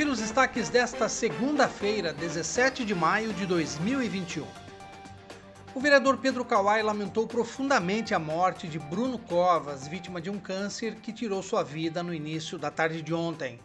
Confira os destaques desta segunda-feira, 17 de maio de 2021. O vereador Pedro Kawai lamentou profundamente a morte de Bruno Covas, vítima de um câncer que tirou sua vida no início da tarde de ontem.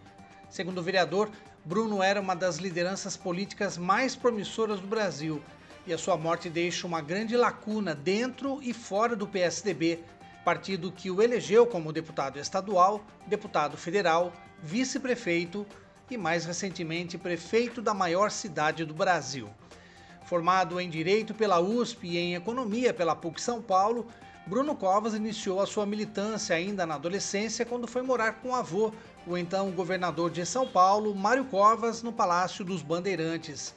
Segundo o vereador, Bruno era uma das lideranças políticas mais promissoras do Brasil e a sua morte deixa uma grande lacuna dentro e fora do PSDB, partido que o elegeu como deputado estadual, deputado federal, vice-prefeito e, mais recentemente, prefeito da maior cidade do Brasil. Formado em Direito pela USP e em Economia pela PUC São Paulo, Bruno Covas iniciou a sua militância ainda na adolescência quando foi morar com o avô, o então governador de São Paulo, Mário Covas, no Palácio dos Bandeirantes.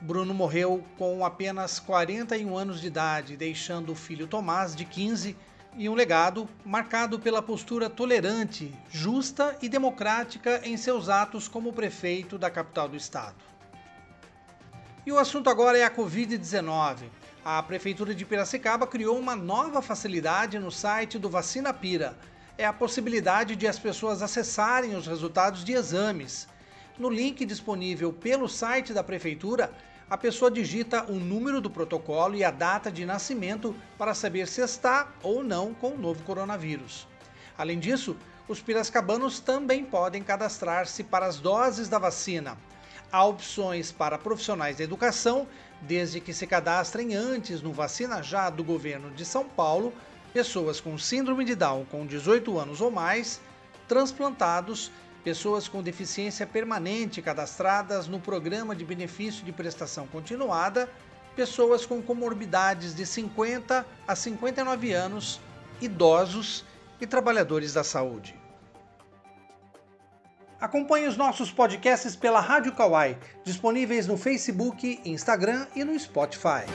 Bruno morreu com apenas 41 anos de idade, deixando o filho Tomás, de 15, e um legado marcado pela postura tolerante, justa e democrática em seus atos como prefeito da capital do estado. E o assunto agora é a Covid-19. A Prefeitura de Piracicaba criou uma nova facilidade no site do Vacina Pira. É a possibilidade de as pessoas acessarem os resultados de exames. No link disponível pelo site da Prefeitura, a pessoa digita o número do protocolo e a data de nascimento para saber se está ou não com o novo coronavírus. Além disso, os piracicaba também podem cadastrar-se para as doses da vacina. Há opções para profissionais da educação, desde que se cadastrem antes no Vacina Já do governo de São Paulo, pessoas com síndrome de Down com 18 anos ou mais, transplantados pessoas com deficiência permanente cadastradas no Programa de Benefício de Prestação Continuada, pessoas com comorbidades de 50 a 59 anos, idosos e trabalhadores da saúde. Acompanhe os nossos podcasts pela Rádio Kawai, disponíveis no Facebook, Instagram e no Spotify.